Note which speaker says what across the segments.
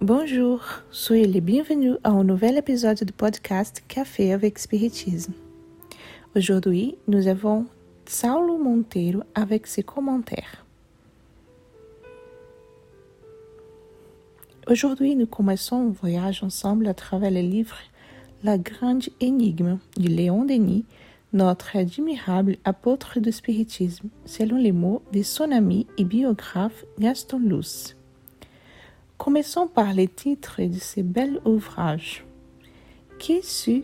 Speaker 1: Bonjour, soyez les bienvenus à un nouvel épisode du podcast Café avec Spiritisme. Aujourd'hui, nous avons Saulo Monteiro avec ses commentaires. Aujourd'hui, nous commençons un voyage ensemble à travers le livre La Grande Énigme de Léon Denis notre admirable apôtre du spiritisme, selon les mots de son ami et biographe Gaston Luce. Commençons par les titres de ces bels ouvrages. Qui est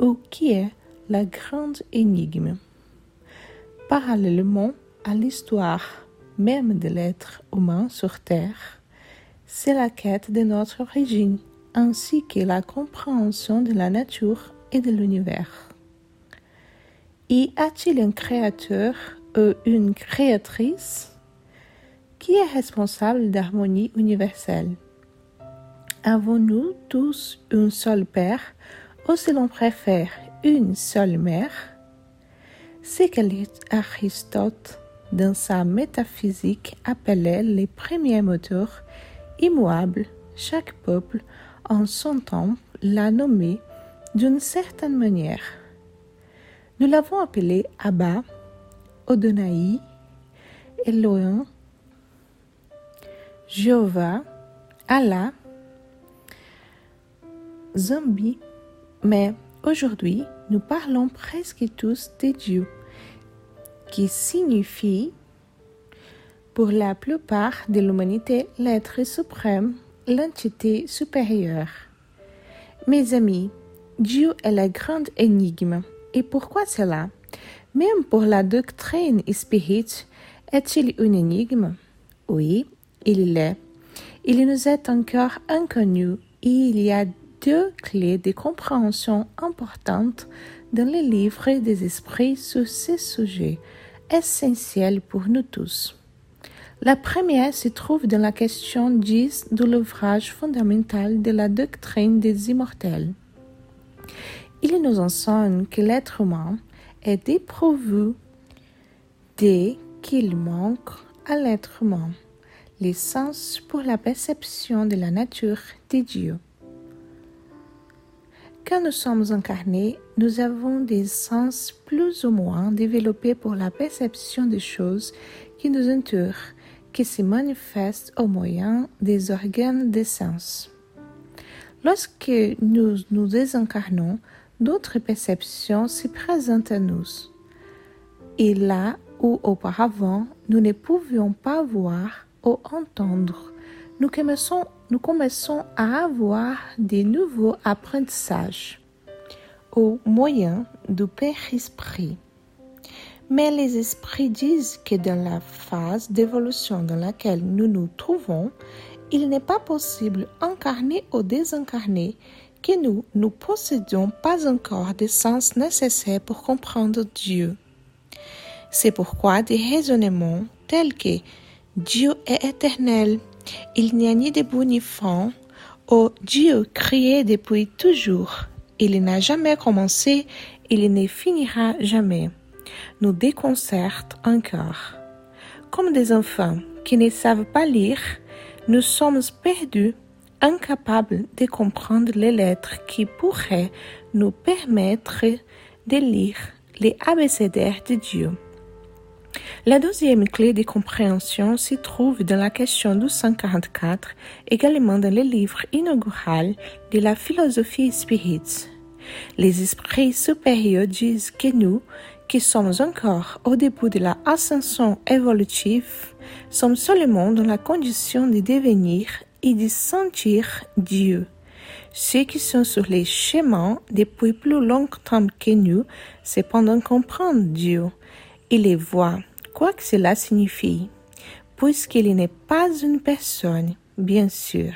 Speaker 1: ou qui est la grande énigme? Parallèlement à l'histoire même de l'être humain sur Terre, c'est la quête de notre origine ainsi que la compréhension de la nature et de l'univers. Y a-t-il un créateur ou une créatrice qui est responsable d'harmonie universelle? Avons-nous tous un seul Père ou si l'on préfère une seule mère? C'est qu'Aristote, dans sa métaphysique, appelait les premiers moteurs immuables. Chaque peuple, en son temps, l'a nommé d'une certaine manière. Nous l'avons appelé Abba, Odonaï, Elohim, Jéhovah, Allah, Zombie, mais aujourd'hui nous parlons presque tous de Dieu, qui signifie pour la plupart de l'humanité l'être suprême, l'entité supérieure. Mes amis, Dieu est la grande énigme. Et pourquoi cela? Même pour la doctrine spirit, est-il une énigme? Oui, il l'est. Il nous est encore inconnu et il y a deux clés de compréhension importantes dans les livres des esprits sur ce sujet, essentiels pour nous tous. La première se trouve dans la question 10 de l'ouvrage fondamental de la doctrine des immortels. Il nous enseigne que l'être humain est dépourvu dès qu'il manque à l'être humain les sens pour la perception de la nature des dieux. Quand nous sommes incarnés, nous avons des sens plus ou moins développés pour la perception des choses qui nous entourent, qui se manifestent au moyen des organes des sens. Lorsque nous nous désincarnons, d'autres perceptions se présentent à nous. Et là où auparavant nous ne pouvions pas voir, ou entendre, nous commençons, à avoir des nouveaux apprentissages au moyen du Père Esprit. Mais les esprits disent que dans la phase d'évolution dans laquelle nous nous trouvons, il n'est pas possible, incarné ou désincarné, que nous ne possédions pas encore des sens nécessaires pour comprendre Dieu. C'est pourquoi des raisonnements tels que Dieu est éternel. Il n'y a ni début ni fin. Oh Dieu créé depuis toujours. Il n'a jamais commencé, il ne finira jamais. Nous déconcerte encore. Comme des enfants qui ne savent pas lire, nous sommes perdus, incapables de comprendre les lettres qui pourraient nous permettre de lire les abécédaires de Dieu. La deuxième clé de compréhension se trouve dans la question 1244, également dans le livre inaugural de la philosophie spirit. Les esprits supérieurs disent que nous, qui sommes encore au début de la ascension évolutive, sommes seulement dans la condition de devenir et de sentir Dieu. Ceux qui sont sur les chemins depuis plus longtemps que nous, cependant comprennent Dieu et les voient quoi que cela signifie, puisqu'il n'est pas une personne, bien sûr.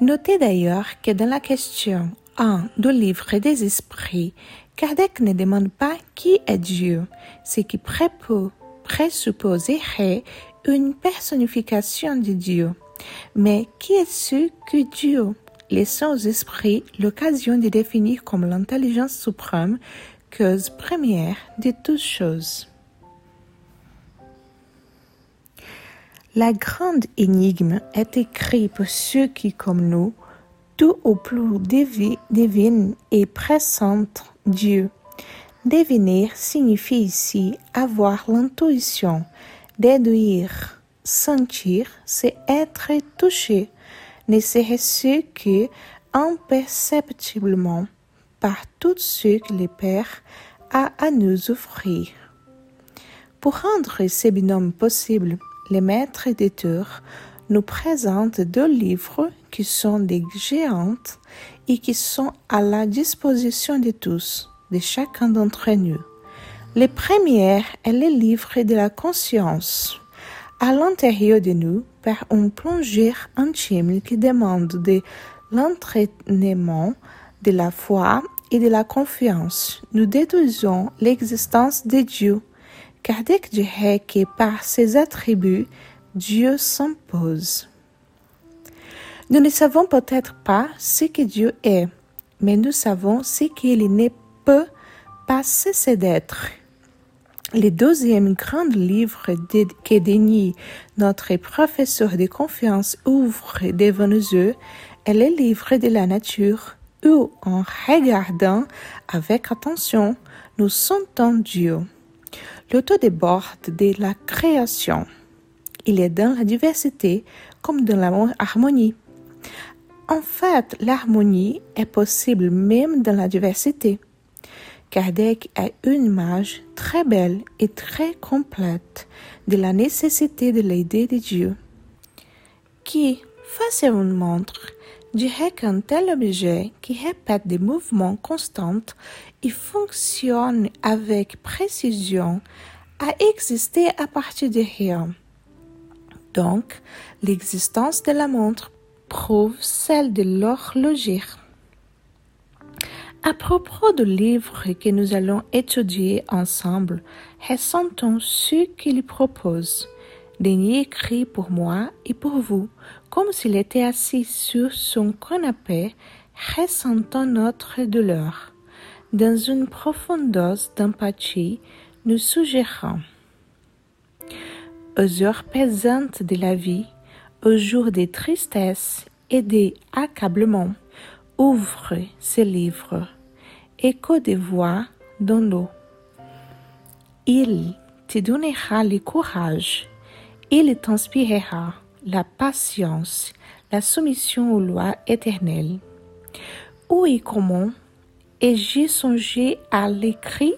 Speaker 1: Notez d'ailleurs que dans la question 1 du livre des esprits, Kardec ne demande pas qui est Dieu, ce qui présupposerait une personnification de Dieu. Mais qui est ce que Dieu, laissant aux esprits l'occasion de définir comme l'intelligence suprême cause première de toutes choses. La grande énigme est écrite pour ceux qui, comme nous, tout au plus devinent et pressentent Dieu. Deviner signifie ici avoir l'intuition, déduire, sentir, c'est être touché, ne serait-ce que imperceptiblement par tout ce que le Père a à nous offrir. Pour rendre ces binômes possibles, les maîtres éditeurs nous présentent deux livres qui sont des géantes et qui sont à la disposition de tous, de chacun d'entre nous. Le premier est le livre de la conscience. À l'intérieur de nous, par une plongée intime qui demande de l'entraînement, de la foi et de la confiance, nous déduisons l'existence de Dieu. Kardec dirait que par ses attributs, Dieu s'impose. Nous ne savons peut-être pas ce que Dieu est, mais nous savons ce qu'il ne peut pas cesser d'être. Le deuxième grand livre que Denis, notre professeur de confiance, ouvre devant nos yeux est le livre de la nature où, en regardant avec attention, nous sentons Dieu. L'auto déborde de la création. Il est dans la diversité comme dans l'harmonie. En fait, l'harmonie est possible même dans la diversité. Kardec a une image très belle et très complète de la nécessité de l'idée de Dieu, qui, face à une montre, dirait qu'un tel objet qui répète des mouvements constants et fonctionne avec précision a existé à partir de rien. Donc, l'existence de la montre prouve celle de l'horloger. À propos du livre que nous allons étudier ensemble, ressentons ce qu'il propose. Denis écrit pour moi et pour vous, comme s'il était assis sur son canapé, ressentant notre douleur. Dans une profonde dose d'empathie, nous suggérons. Aux heures pesantes de la vie, au jour des tristesses et des accablements, ouvre ce livre, écho des voix dans l'eau. Il te donnera le courage, il t'inspirera la patience, la soumission aux lois éternelles. Où et comment ai-je songé à l'écrit?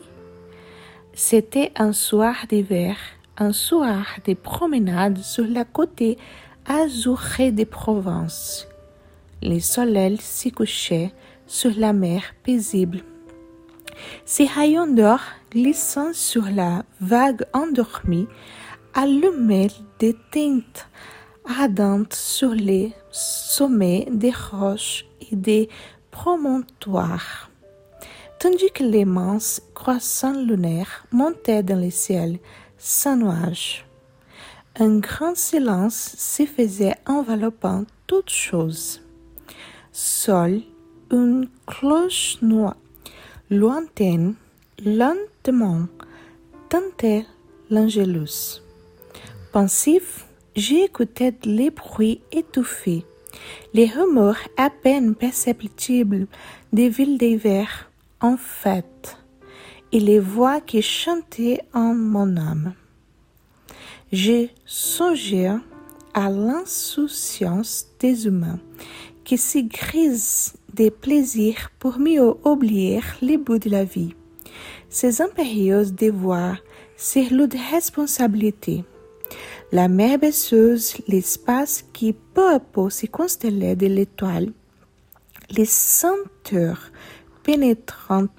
Speaker 1: C'était un soir d'hiver, un soir de promenade sur la côté azurée de Provence. Le soleil s'y couchait sur la mer paisible. Ses rayons d'or glissant sur la vague endormie allumaient des teintes ardentes sur les sommets des roches et des promontoires, tandis que l'immense croissant lunaire montait dans le ciel sans nuages. Un grand silence se faisait enveloppant toutes choses. Seule une cloche noire, lointaine, lentement, tentait l'Angélus. Pensif, j'écoutais les bruits étouffés, les rumeurs à peine perceptibles des villes d'hiver en fête, et les voix qui chantaient en mon âme. J'ai songé à l'insouciance des humains qui s'y grisent des plaisirs pour mieux oublier les bouts de la vie. Ces impérieuses devoirs, ces lourdes responsabilités. La mer baisseuse, l'espace qui peu à peu se constellait de l'étoile, les senteurs pénétrantes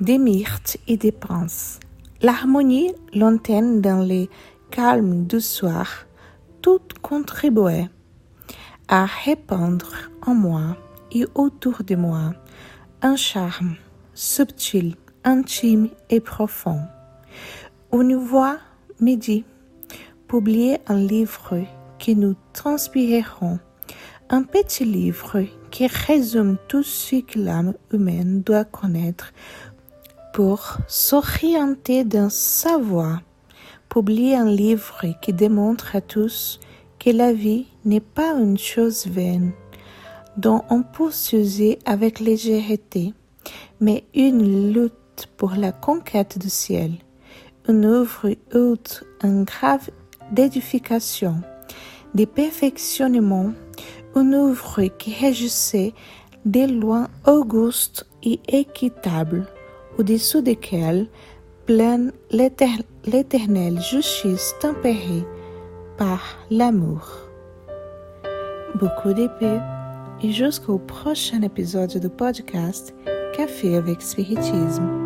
Speaker 1: des myrtes et des princes, l'harmonie lointaine dans les calme du soir, tout contribuait à répandre en moi et autour de moi un charme subtil, intime et profond. Une voix me dit, publier un livre que nous transpirerons, un petit livre qui résume tout ce que l'âme humaine doit connaître pour s'orienter dans sa voie un livre qui démontre à tous que la vie n'est pas une chose vaine dont on peut s'user avec légèreté, mais une lutte pour la conquête du ciel, une œuvre haute, un grave d'édification, de perfectionnement, une œuvre qui réjouissait des lois augustes et équitables, au-dessous desquelles plane l'éternelle justice tempérée par l'amour. Beaucoup paix et jusqu'au prochain épisode du podcast Café avec Spiritisme.